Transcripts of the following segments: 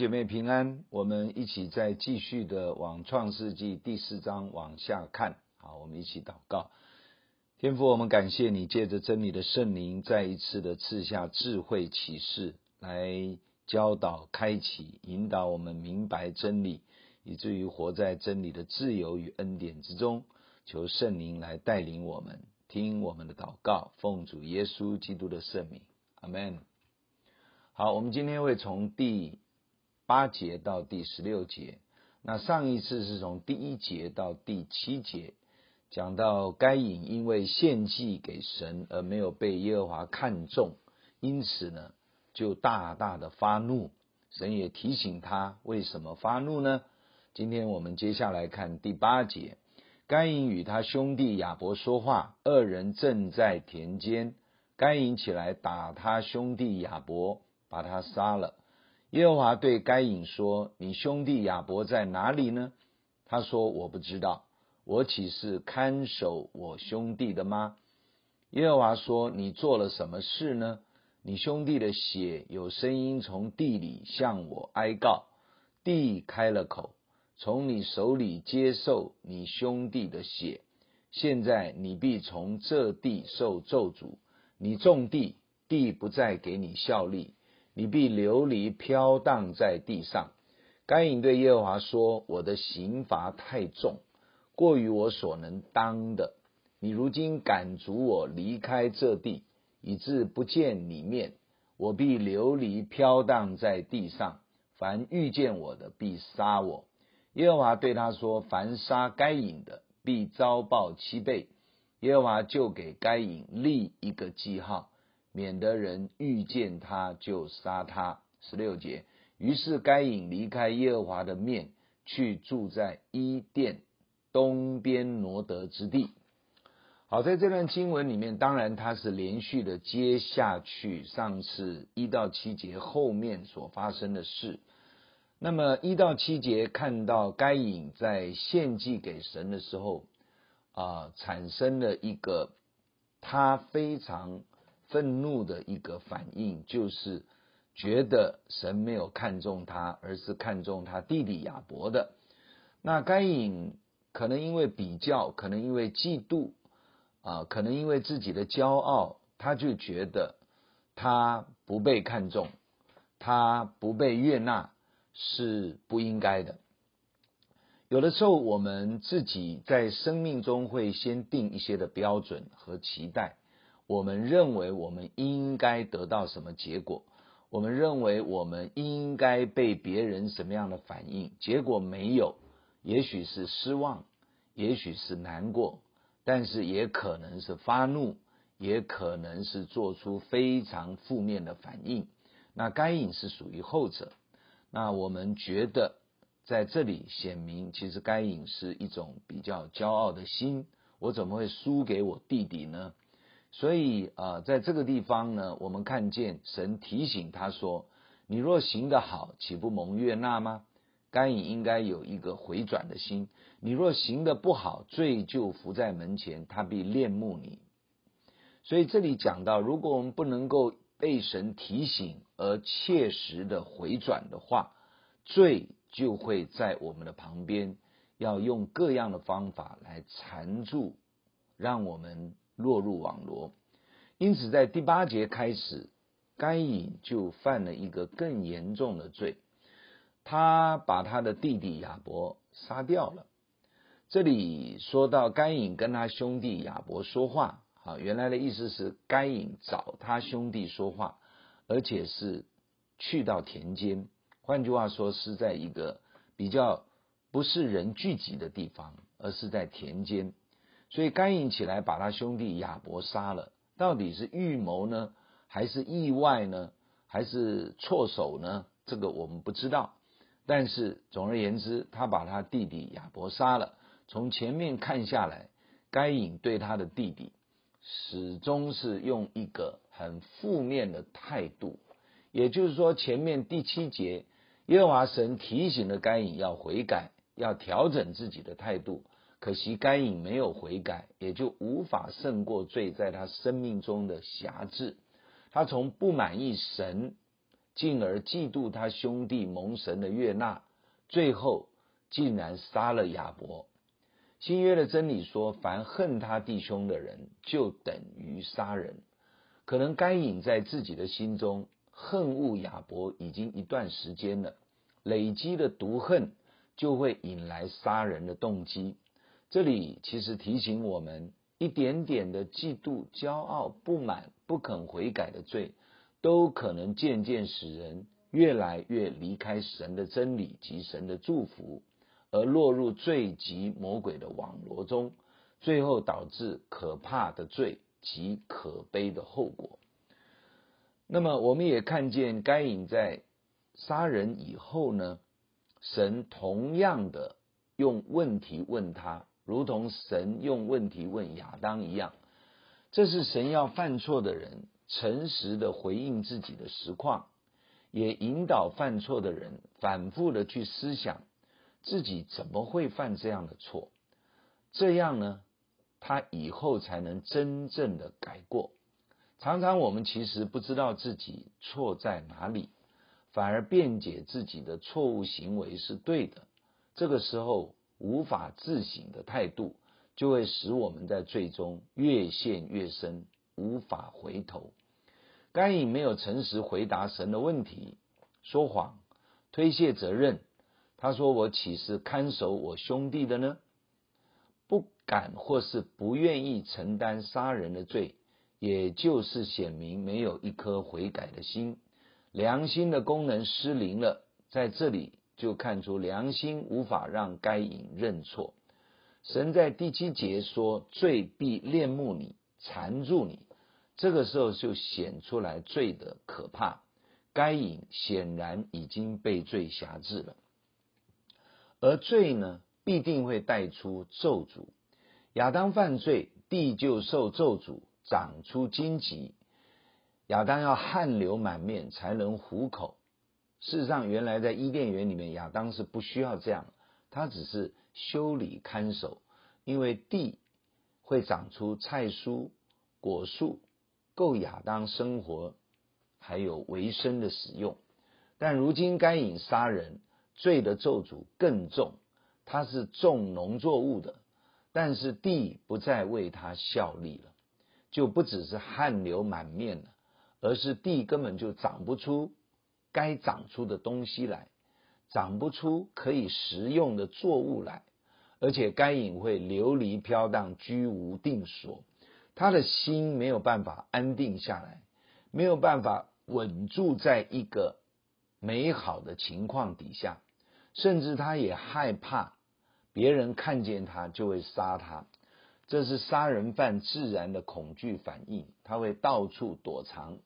姐妹平安，我们一起再继续的往创世纪第四章往下看。好，我们一起祷告。天父，我们感谢你借着真理的圣灵，再一次的赐下智慧启示，来教导、开启、引导我们明白真理，以至于活在真理的自由与恩典之中。求圣灵来带领我们，听我们的祷告，奉主耶稣基督的圣名，阿门。好，我们今天会从第八节到第十六节，那上一次是从第一节到第七节，讲到该隐因为献祭给神而没有被耶和华看中，因此呢就大大的发怒。神也提醒他为什么发怒呢？今天我们接下来看第八节，该隐与他兄弟亚伯说话，二人正在田间，该隐起来打他兄弟亚伯，把他杀了。耶和华对该隐说：“你兄弟亚伯在哪里呢？”他说：“我不知道，我岂是看守我兄弟的吗？”耶和华说：“你做了什么事呢？你兄弟的血有声音从地里向我哀告，地开了口，从你手里接受你兄弟的血。现在你必从这地受咒诅，你种地，地不再给你效力。”你必流离飘荡在地上。该隐对耶和华说：“我的刑罚太重，过于我所能当的。你如今赶逐我离开这地，以致不见你面，我必流离飘荡在地上。凡遇见我的，必杀我。”耶和华对他说：“凡杀该隐的，必遭报七倍。”耶和华就给该隐立一个记号。免得人遇见他就杀他。十六节，于是该隐离开耶和华的面，去住在伊甸东边挪得之地。好，在这段经文里面，当然他是连续的接下去上次一到七节后面所发生的事。那么一到七节看到该隐在献祭给神的时候，啊、产生了一个他非常。愤怒的一个反应，就是觉得神没有看中他，而是看中他弟弟亚伯的。那该隐可能因为比较，可能因为嫉妒，啊，可能因为自己的骄傲，他就觉得他不被看中，他不被悦纳是不应该的。有的时候，我们自己在生命中会先定一些的标准和期待。我们认为我们应该得到什么结果？我们认为我们应该被别人什么样的反应？结果没有，也许是失望，也许是难过，但是也可能是发怒，也可能是做出非常负面的反应。那该隐是属于后者。那我们觉得在这里显明，其实该隐是一种比较骄傲的心。我怎么会输给我弟弟呢？所以啊、呃，在这个地方呢，我们看见神提醒他说：“你若行得好，岂不蒙悦纳吗？”该隐应该有一个回转的心。你若行得不好，罪就伏在门前，他必恋慕你。所以这里讲到，如果我们不能够被神提醒而切实的回转的话，罪就会在我们的旁边，要用各样的方法来缠住，让我们。落入网罗，因此在第八节开始，该隐就犯了一个更严重的罪，他把他的弟弟亚伯杀掉了。这里说到该隐跟他兄弟亚伯说话，啊，原来的意思是该隐找他兄弟说话，而且是去到田间，换句话说是在一个比较不是人聚集的地方，而是在田间。所以该隐起来把他兄弟亚伯杀了，到底是预谋呢，还是意外呢，还是错手呢？这个我们不知道。但是总而言之，他把他弟弟亚伯杀了。从前面看下来，该隐对他的弟弟始终是用一个很负面的态度。也就是说，前面第七节，耶和华神提醒了该隐要悔改，要调整自己的态度。可惜该隐没有悔改，也就无法胜过罪在他生命中的辖制。他从不满意神进而嫉妒他兄弟蒙神的悦纳，最后竟然杀了亚伯。新约的真理说，凡恨他弟兄的人，就等于杀人。可能该隐在自己的心中恨恶亚伯已经一段时间了，累积的毒恨就会引来杀人的动机。这里其实提醒我们，一点点的嫉妒、骄傲、不满、不肯悔改的罪，都可能渐渐使人越来越离开神的真理及神的祝福。而落入罪及魔鬼的网罗中，最后导致可怕的罪及可悲的后果。那么，我们也看见该隐在杀人以后呢，神同样的用问题问他，如同神用问题问亚当一样。这是神要犯错的人诚实的回应自己的实况，也引导犯错的人反复的去思想。自己怎么会犯这样的错？这样呢，他以后才能真正的改过。常常我们其实不知道自己错在哪里，反而辩解自己的错误行为是对的。这个时候无法自省的态度，就会使我们在罪中越陷越深，无法回头。该隐没有诚实回答神的问题，说谎，推卸责任。他说：“我岂是看守我兄弟的呢？不敢或是不愿意承担杀人的罪，也就是显明没有一颗悔改的心，良心的功能失灵了。在这里就看出良心无法让该隐认错。神在第七节说：‘罪必恋慕你，缠住你。’这个时候就显出来罪的可怕。该隐显然已经被罪辖制了。”而罪呢，必定会带出咒诅。亚当犯罪，地就受咒诅，长出荆棘。亚当要汗流满面才能糊口。事实上，原来在伊甸园里面，亚当是不需要这样，他只是修理看守，因为地会长出菜蔬、果树，够亚当生活还有维生的使用。但如今该隐杀人。罪的咒诅更重，他是种农作物的，但是地不再为他效力了，就不只是汗流满面了，而是地根本就长不出该长出的东西来，长不出可以食用的作物来，而且该隐会流离飘荡，居无定所，他的心没有办法安定下来，没有办法稳住在一个美好的情况底下。甚至他也害怕别人看见他就会杀他，这是杀人犯自然的恐惧反应，他会到处躲藏。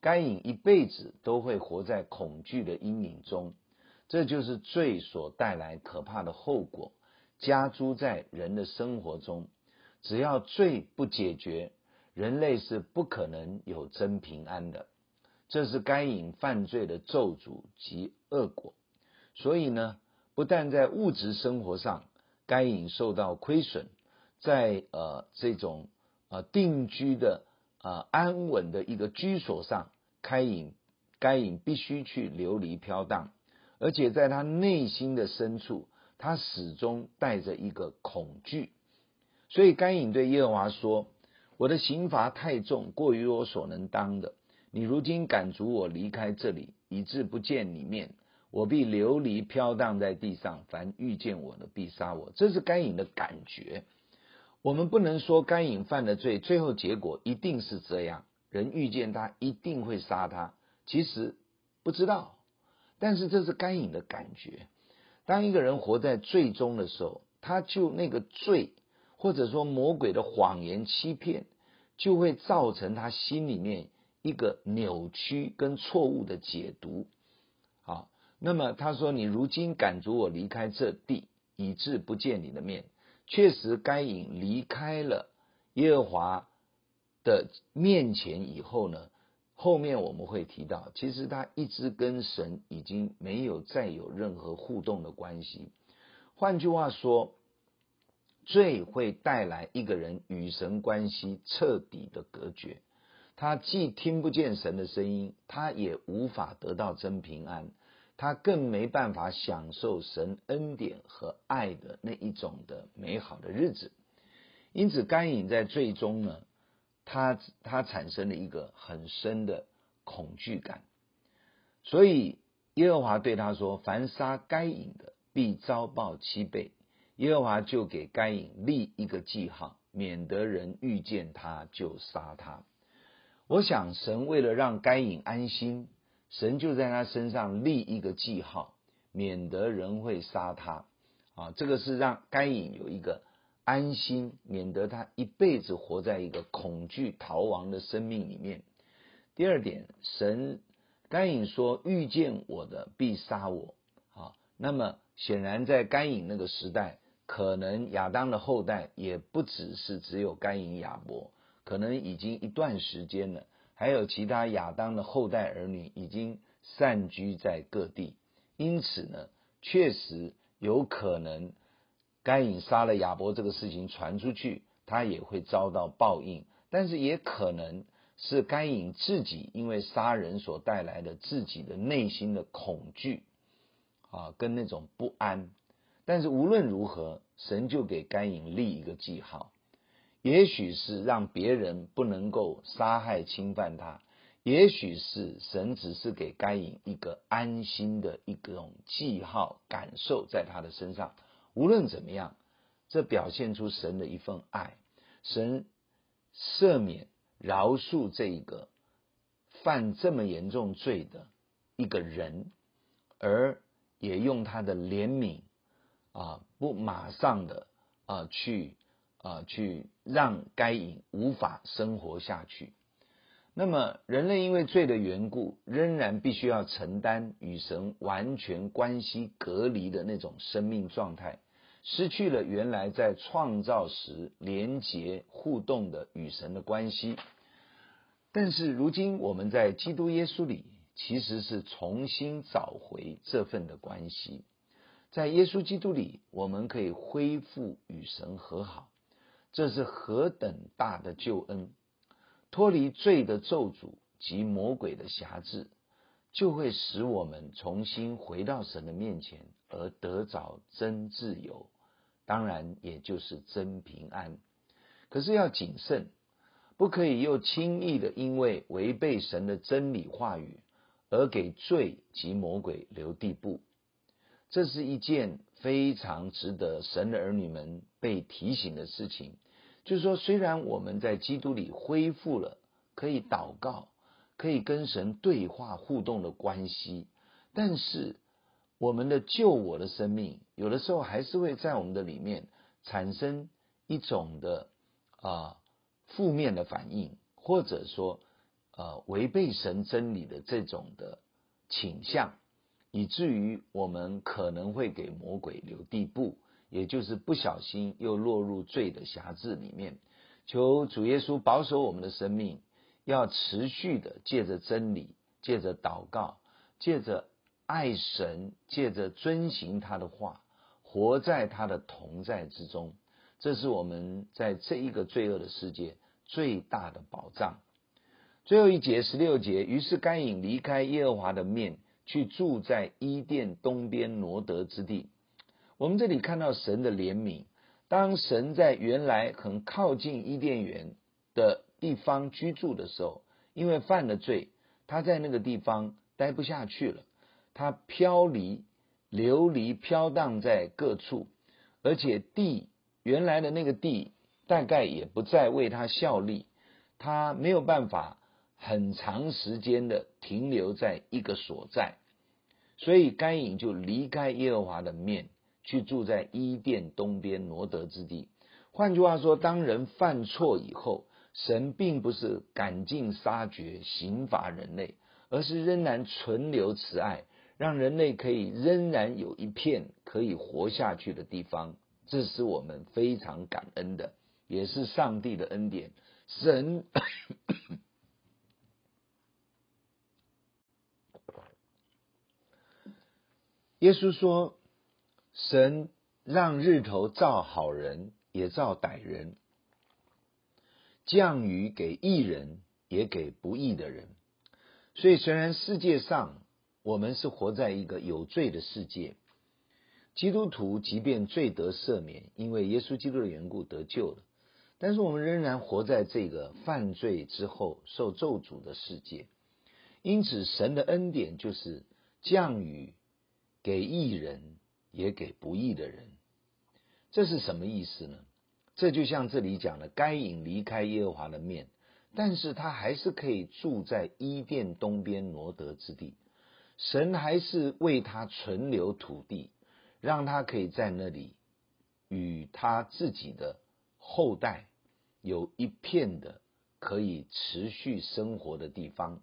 该隐一辈子都会活在恐惧的阴影中，这就是罪所带来可怕的后果，加诸在人的生活中。只要罪不解决，人类是不可能有真平安的。这是该隐犯罪的咒诅及恶果。所以呢，不但在物质生活上，该隐受到亏损，在呃这种呃定居的呃安稳的一个居所上，该隐该隐必须去流离飘荡，而且在他内心的深处，他始终带着一个恐惧。所以该隐对耶和华说：“我的刑罚太重，过于我所能当的。你如今赶逐我离开这里，以致不见你面。”我必流离飘荡在地上，凡遇见我的必杀我。这是该隐的感觉。我们不能说该隐犯的罪，最后结果一定是这样，人遇见他一定会杀他。其实不知道，但是这是该隐的感觉。当一个人活在罪中的时候，他就那个罪，或者说魔鬼的谎言欺骗，就会造成他心里面一个扭曲跟错误的解读。好。那么他说：“你如今赶逐我离开这地，以致不见你的面。”确实，该隐离开了耶和华的面前以后呢，后面我们会提到，其实他一直跟神已经没有再有任何互动的关系。换句话说，罪会带来一个人与神关系彻底的隔绝。他既听不见神的声音，他也无法得到真平安，他更没办法享受神恩典和爱的那一种的美好的日子。因此，该隐在最终呢，他他产生了一个很深的恐惧感，所以耶和华对他说：“凡杀该隐的，必遭报七倍。”耶和华就给该隐立一个记号，免得人遇见他就杀他。我想，神为了让该隐安心，神就在他身上立一个记号，免得人会杀他。啊，这个是让该隐有一个安心，免得他一辈子活在一个恐惧逃亡的生命里面。第二点，神该隐说：“遇见我的必杀我。”啊，那么显然在该隐那个时代，可能亚当的后代也不只是只有该隐、亚伯，可能已经一段时间了，还有其他亚当的后代儿女已经散居在各地。因此呢，确实有可能该隐杀了亚伯这个事情传出去，他也会遭到报应，但是也可能。是该隐自己因为杀人所带来的自己的内心的恐惧啊，跟那种不安。但是无论如何，神就给该隐立一个记号，也许是让别人不能够杀害侵犯他，也许是神只是给该隐一个安心的一种记号感受在他的身上。无论怎么样，这表现出神的一份爱，神赦免。饶恕这一个犯这么严重罪的一个人，而也用他的怜悯啊，不马上的啊去啊去让该隐无法生活下去。那么人类因为罪的缘故，仍然必须要承担与神完全关系隔离的那种生命状态，失去了原来在创造时连结互动的与神的关系。但是如今我们在基督耶稣里，其实是重新找回这份的关系。在耶稣基督里，我们可以恢复与神和好，这是何等大的救恩！脱离罪的咒诅及魔鬼的辖制，就会使我们重新回到神的面前，而得着真自由，当然也就是真平安。可是要谨慎。不可以又轻易的因为违背神的真理话语而给罪及魔鬼留地步，这是一件非常值得神的儿女们被提醒的事情。就是说，虽然我们在基督里恢复了可以祷告、可以跟神对话互动的关系，但是我们的旧我的生命有的时候还是会在我们的里面产生一种的啊。负面的反应，或者说，呃，违背神真理的这种的倾向，以至于我们可能会给魔鬼留地步，也就是不小心又落入罪的辖制里面。求主耶稣保守我们的生命，要持续的借着真理，借着祷告，借着爱神，借着遵行他的话，活在他的同在之中。这是我们在这一个罪恶的世界最大的保障。最后一节十六节，于是该隐离开耶和华的面，去住在伊甸东边挪得之地。我们这里看到神的怜悯，当神在原来很靠近伊甸园的地方居住的时候，因为犯了罪，他在那个地方待不下去了，他飘离、流离、飘荡在各处，而且地。原来的那个地大概也不再为他效力，他没有办法很长时间的停留在一个所在，所以该隐就离开耶和华的面，去住在伊甸东边挪得之地。换句话说，当人犯错以后，神并不是赶尽杀绝、刑罚人类，而是仍然存留慈爱，让人类可以仍然有一片可以活下去的地方。这是我们非常感恩的，也是上帝的恩典。神，耶稣说：“神让日头照好人，也照歹人；降雨给义人，也给不义的人。所以，虽然世界上我们是活在一个有罪的世界，基督徒即便罪得赦免，因为耶稣基督的缘故得救了，但是我们仍然活在这个犯罪之后受咒诅的世界。因此，神的恩典就是降雨给义人，也给不义的人。这是什么意思呢？这就像这里讲的，该隐离开耶和华的面，但是他还是可以住在伊甸东边挪得之地。神还是为他存留土地，让他可以在那里与他自己的后代有一片的可以持续生活的地方。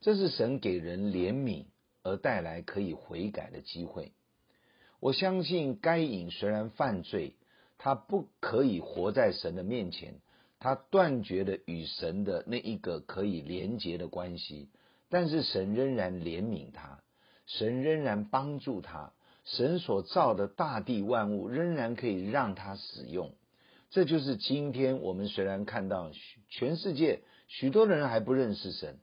这是神给人怜悯而带来可以悔改的机会。我相信该隐虽然犯罪，他不可以活在神的面前，他断绝了与神的那一个可以连结的关系。但是神仍然怜悯他，神仍然帮助他，神所造的大地万物仍然可以让他使用。这就是今天我们虽然看到全世界许多的人还不认识神。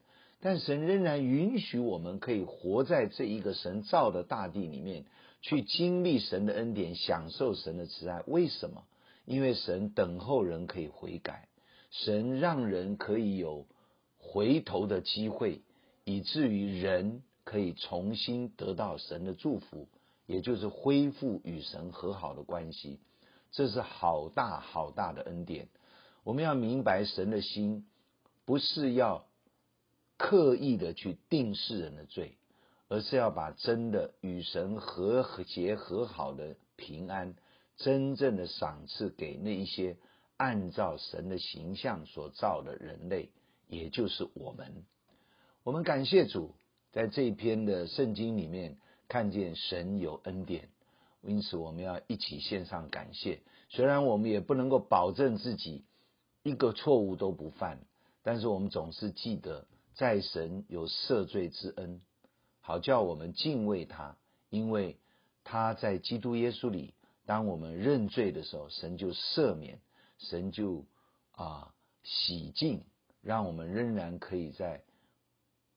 但神仍然允许我们可以活在这一个神造的大地里面，去经历神的恩典，享受神的慈爱。为什么？因为神等候人可以悔改，神让人可以有回头的机会，以至于人可以重新得到神的祝福，也就是恢复与神和好的关系。这是好大好大的恩典。我们要明白神的心，不是要。刻意的去定世人的罪，而是要把真的与神和谐和好的平安，真正的赏赐给那一些按照神的形象所造的人类，也就是我们。我们感谢主，在这一篇的圣经里面看见神有恩典，因此我们要一起献上感谢。虽然我们也不能够保证自己一个错误都不犯，但是我们总是记得。在神有赦罪之恩，好叫我们敬畏他，因为他在基督耶稣里，当我们认罪的时候，神就赦免，神就啊洗净，让我们仍然可以在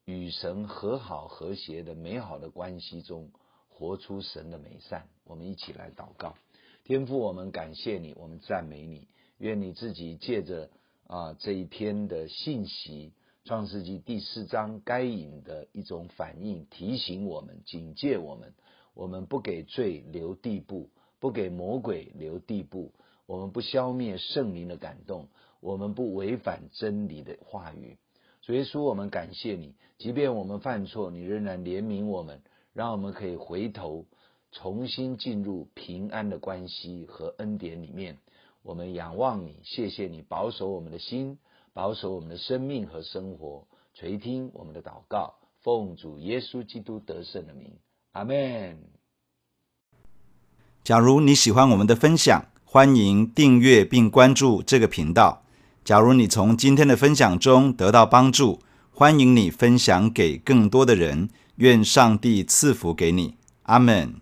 与神和好和谐的美好的关系中，活出神的美善。我们一起来祷告，天父，我们感谢你，我们赞美你，愿你自己借着啊这一篇的信息。创世纪第四章该隐的一种反应，提醒我们、警戒我们：我们不给罪留地步，不给魔鬼留地步；我们不消灭圣灵的感动，我们不违反真理的话语。所以说，我们感谢你，即便我们犯错，你仍然怜悯我们，让我们可以回头，重新进入平安的关系和恩典里面。我们仰望你，谢谢你保守我们的心。保守我们的生命和生活，垂听我们的祷告，奉主耶稣基督得胜的名，阿门。假如你喜欢我们的分享，欢迎订阅并关注这个频道。假如你从今天的分享中得到帮助，欢迎你分享给更多的人。愿上帝赐福给你，阿门。